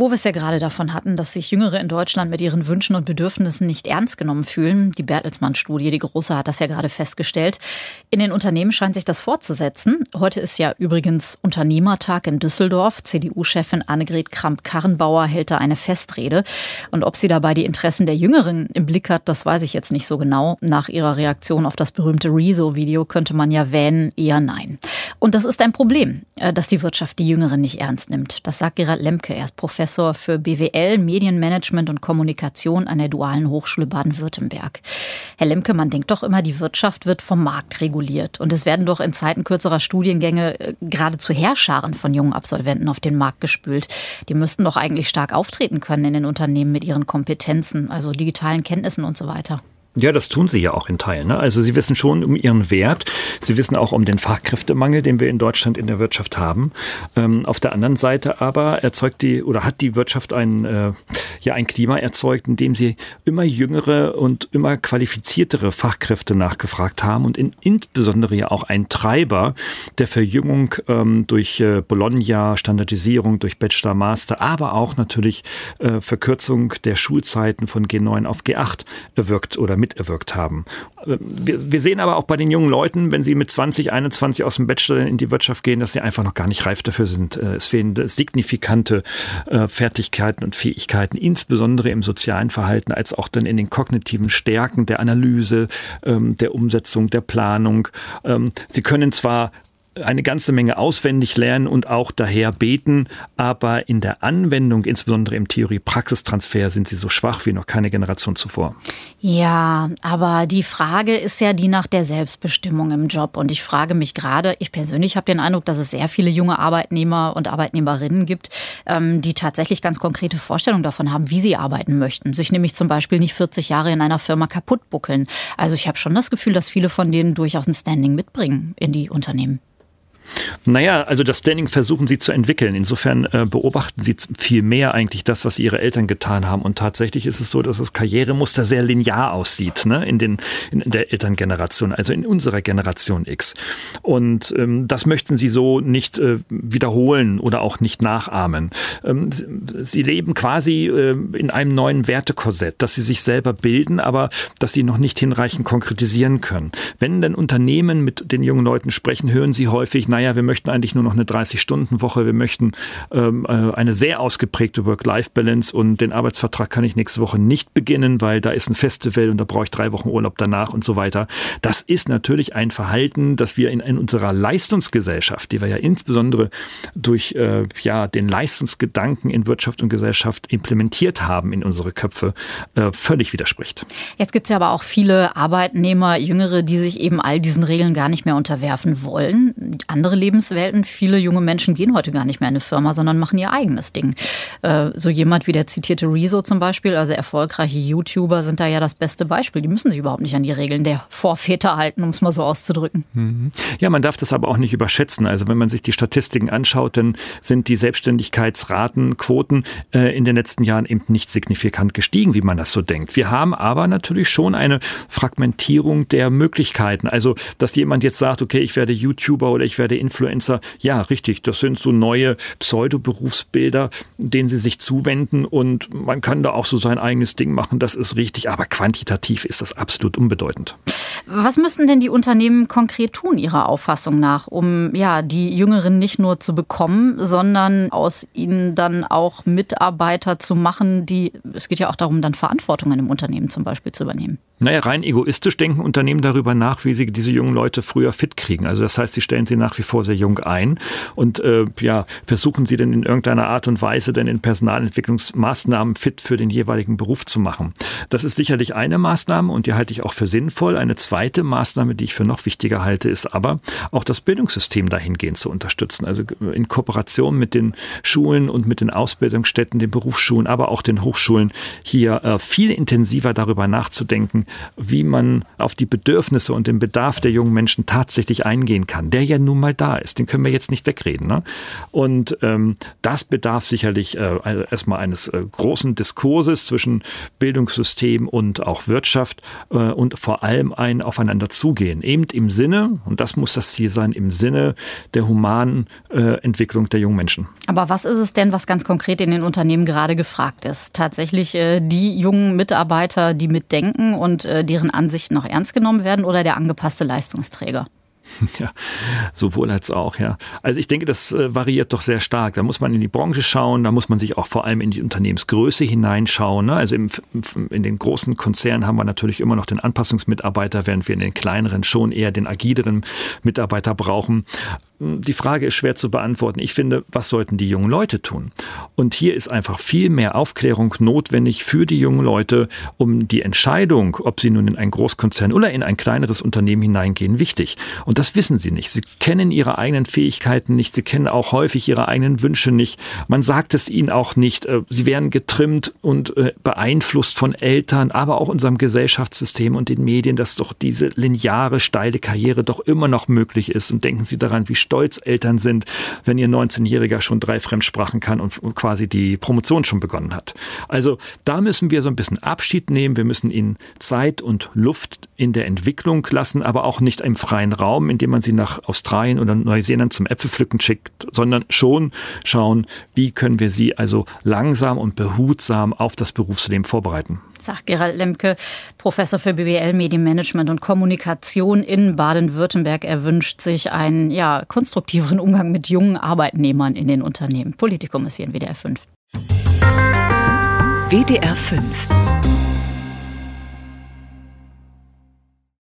Wo wir es ja gerade davon hatten, dass sich Jüngere in Deutschland mit ihren Wünschen und Bedürfnissen nicht ernst genommen fühlen. Die Bertelsmann-Studie, die große, hat das ja gerade festgestellt. In den Unternehmen scheint sich das fortzusetzen. Heute ist ja übrigens Unternehmertag in Düsseldorf. CDU-Chefin Annegret Kramp-Karrenbauer hält da eine Festrede. Und ob sie dabei die Interessen der Jüngeren im Blick hat, das weiß ich jetzt nicht so genau. Nach ihrer Reaktion auf das berühmte Rezo-Video könnte man ja wähnen, eher nein. Und das ist ein Problem, äh, dass die Wirtschaft die Jüngeren nicht ernst nimmt. Das sagt Gerald Lemke. Er ist Professor für BWL, Medienmanagement und Kommunikation an der Dualen Hochschule Baden-Württemberg. Herr Lemke, man denkt doch immer, die Wirtschaft wird vom Markt reguliert. Und es werden doch in Zeiten kürzerer Studiengänge äh, geradezu Heerscharen von jungen Absolventen auf den Markt gespült. Die müssten doch eigentlich stark auftreten können in den Unternehmen mit ihren Kompetenzen, also digitalen Kenntnissen und so weiter. Ja, das tun sie ja auch in Teilen. Ne? Also sie wissen schon um ihren Wert. Sie wissen auch um den Fachkräftemangel, den wir in Deutschland in der Wirtschaft haben. Ähm, auf der anderen Seite aber erzeugt die oder hat die Wirtschaft ein, äh, ja, ein Klima erzeugt, in dem sie immer jüngere und immer qualifiziertere Fachkräfte nachgefragt haben und in, insbesondere ja auch ein Treiber der Verjüngung ähm, durch äh, Bologna, Standardisierung durch Bachelor, Master, aber auch natürlich äh, Verkürzung der Schulzeiten von G9 auf G8 wirkt oder miterwirkt haben. Wir, wir, sehen aber auch bei den jungen Leuten, wenn sie mit 20, 21 aus dem Bachelor in die Wirtschaft gehen, dass sie einfach noch gar nicht reif dafür sind. Äh, es fehlen signifikante äh, Fertigkeiten und Fähigkeiten, insbesondere im sozialen Verhalten, als auch dann in den kognitiven Stärken der Analyse, ähm, der Umsetzung, der Planung. Ähm, sie können zwar eine ganze Menge auswendig lernen und auch daher beten, aber in der Anwendung, insbesondere im Theorie-Praxistransfer, sind sie so schwach wie noch keine Generation zuvor. Ja, aber die Frage ist ja die nach der Selbstbestimmung im Job. Und ich frage mich gerade, ich persönlich habe den Eindruck, dass es sehr viele junge Arbeitnehmer und Arbeitnehmerinnen gibt, ähm, die tatsächlich ganz konkrete Vorstellungen davon haben, wie sie arbeiten möchten. Sich nämlich zum Beispiel nicht 40 Jahre in einer Firma kaputt buckeln. Also ich habe schon das Gefühl, dass viele von denen durchaus ein Standing mitbringen in die Unternehmen. Naja, also das Standing versuchen sie zu entwickeln. Insofern äh, beobachten sie viel mehr eigentlich das, was ihre Eltern getan haben. Und tatsächlich ist es so, dass das Karrieremuster sehr linear aussieht ne? in, den, in der Elterngeneration, also in unserer Generation X. Und ähm, das möchten sie so nicht äh, wiederholen oder auch nicht nachahmen. Ähm, sie leben quasi äh, in einem neuen Wertekorsett, dass sie sich selber bilden, aber dass sie noch nicht hinreichend konkretisieren können. Wenn denn Unternehmen mit den jungen Leuten sprechen, hören sie häufig, naja, wir möchten eigentlich nur noch eine 30-Stunden-Woche, wir möchten ähm, äh, eine sehr ausgeprägte Work-Life-Balance und den Arbeitsvertrag kann ich nächste Woche nicht beginnen, weil da ist ein Festival und da brauche ich drei Wochen Urlaub danach und so weiter. Das ist natürlich ein Verhalten, das wir in, in unserer Leistungsgesellschaft, die wir ja insbesondere durch äh, ja, den Leistungsgedanken in Wirtschaft und Gesellschaft implementiert haben in unsere Köpfe, äh, völlig widerspricht. Jetzt gibt es ja aber auch viele Arbeitnehmer, Jüngere, die sich eben all diesen Regeln gar nicht mehr unterwerfen wollen. Andere andere Lebenswelten. Viele junge Menschen gehen heute gar nicht mehr in eine Firma, sondern machen ihr eigenes Ding. Äh, so jemand wie der zitierte Rezo zum Beispiel, also erfolgreiche YouTuber sind da ja das beste Beispiel. Die müssen sich überhaupt nicht an die Regeln der Vorväter halten, um es mal so auszudrücken. Mhm. Ja, man darf das aber auch nicht überschätzen. Also wenn man sich die Statistiken anschaut, dann sind die Selbstständigkeitsraten, Quoten äh, in den letzten Jahren eben nicht signifikant gestiegen, wie man das so denkt. Wir haben aber natürlich schon eine Fragmentierung der Möglichkeiten. Also, dass jemand jetzt sagt, okay, ich werde YouTuber oder ich werde Influencer, ja, richtig, das sind so neue Pseudo-Berufsbilder, denen sie sich zuwenden und man kann da auch so sein eigenes Ding machen, das ist richtig, aber quantitativ ist das absolut unbedeutend. Was müssten denn die Unternehmen konkret tun, Ihrer Auffassung nach, um ja, die Jüngeren nicht nur zu bekommen, sondern aus ihnen dann auch Mitarbeiter zu machen, die, es geht ja auch darum, dann Verantwortung in einem Unternehmen zum Beispiel zu übernehmen? Naja, rein egoistisch denken Unternehmen darüber nach, wie sie diese jungen Leute früher fit kriegen. Also das heißt, sie stellen sie nach wie vor sehr jung ein und äh, ja, versuchen sie denn in irgendeiner Art und Weise denn in Personalentwicklungsmaßnahmen fit für den jeweiligen Beruf zu machen. Das ist sicherlich eine Maßnahme und die halte ich auch für sinnvoll. Eine zweite Maßnahme, die ich für noch wichtiger halte, ist aber auch das Bildungssystem dahingehend zu unterstützen. Also in Kooperation mit den Schulen und mit den Ausbildungsstätten, den Berufsschulen, aber auch den Hochschulen hier äh, viel intensiver darüber nachzudenken, wie man auf die Bedürfnisse und den Bedarf der jungen Menschen tatsächlich eingehen kann, der ja nun mal da ist. Den können wir jetzt nicht wegreden. Ne? Und ähm, das bedarf sicherlich äh, erstmal eines äh, großen Diskurses zwischen Bildungssystem und auch Wirtschaft äh, und vor allem ein aufeinander zugehen. Eben im Sinne, und das muss das Ziel sein, im Sinne der humanen äh, Entwicklung der jungen Menschen. Aber was ist es denn, was ganz konkret in den Unternehmen gerade gefragt ist? Tatsächlich äh, die jungen Mitarbeiter, die mitdenken und äh, deren Ansichten noch ernst genommen werden oder der angepasste Leistungsträger? Ja, sowohl als auch, ja. Also ich denke, das äh, variiert doch sehr stark. Da muss man in die Branche schauen, da muss man sich auch vor allem in die Unternehmensgröße hineinschauen. Ne? Also im, in den großen Konzernen haben wir natürlich immer noch den Anpassungsmitarbeiter, während wir in den kleineren schon eher den agileren Mitarbeiter brauchen die Frage ist schwer zu beantworten. Ich finde, was sollten die jungen Leute tun? Und hier ist einfach viel mehr Aufklärung notwendig für die jungen Leute, um die Entscheidung, ob sie nun in ein Großkonzern oder in ein kleineres Unternehmen hineingehen, wichtig. Und das wissen sie nicht. Sie kennen ihre eigenen Fähigkeiten nicht. Sie kennen auch häufig ihre eigenen Wünsche nicht. Man sagt es ihnen auch nicht. Äh, sie werden getrimmt und äh, beeinflusst von Eltern, aber auch unserem Gesellschaftssystem und den Medien, dass doch diese lineare, steile Karriere doch immer noch möglich ist. Und denken Sie daran, wie stolz Eltern sind, wenn ihr 19-Jähriger schon drei Fremdsprachen kann und quasi die Promotion schon begonnen hat. Also da müssen wir so ein bisschen Abschied nehmen. Wir müssen ihnen Zeit und Luft in der Entwicklung lassen, aber auch nicht im freien Raum, indem man sie nach Australien oder Neuseeland zum Äpfelpflücken schickt, sondern schon schauen, wie können wir sie also langsam und behutsam auf das Berufsleben vorbereiten sagt Gerald Lemke, Professor für BWL, Medienmanagement und Kommunikation in Baden-Württemberg. Er wünscht sich einen ja, konstruktiveren Umgang mit jungen Arbeitnehmern in den Unternehmen. Politikum ist hier in WDR 5. WDR 5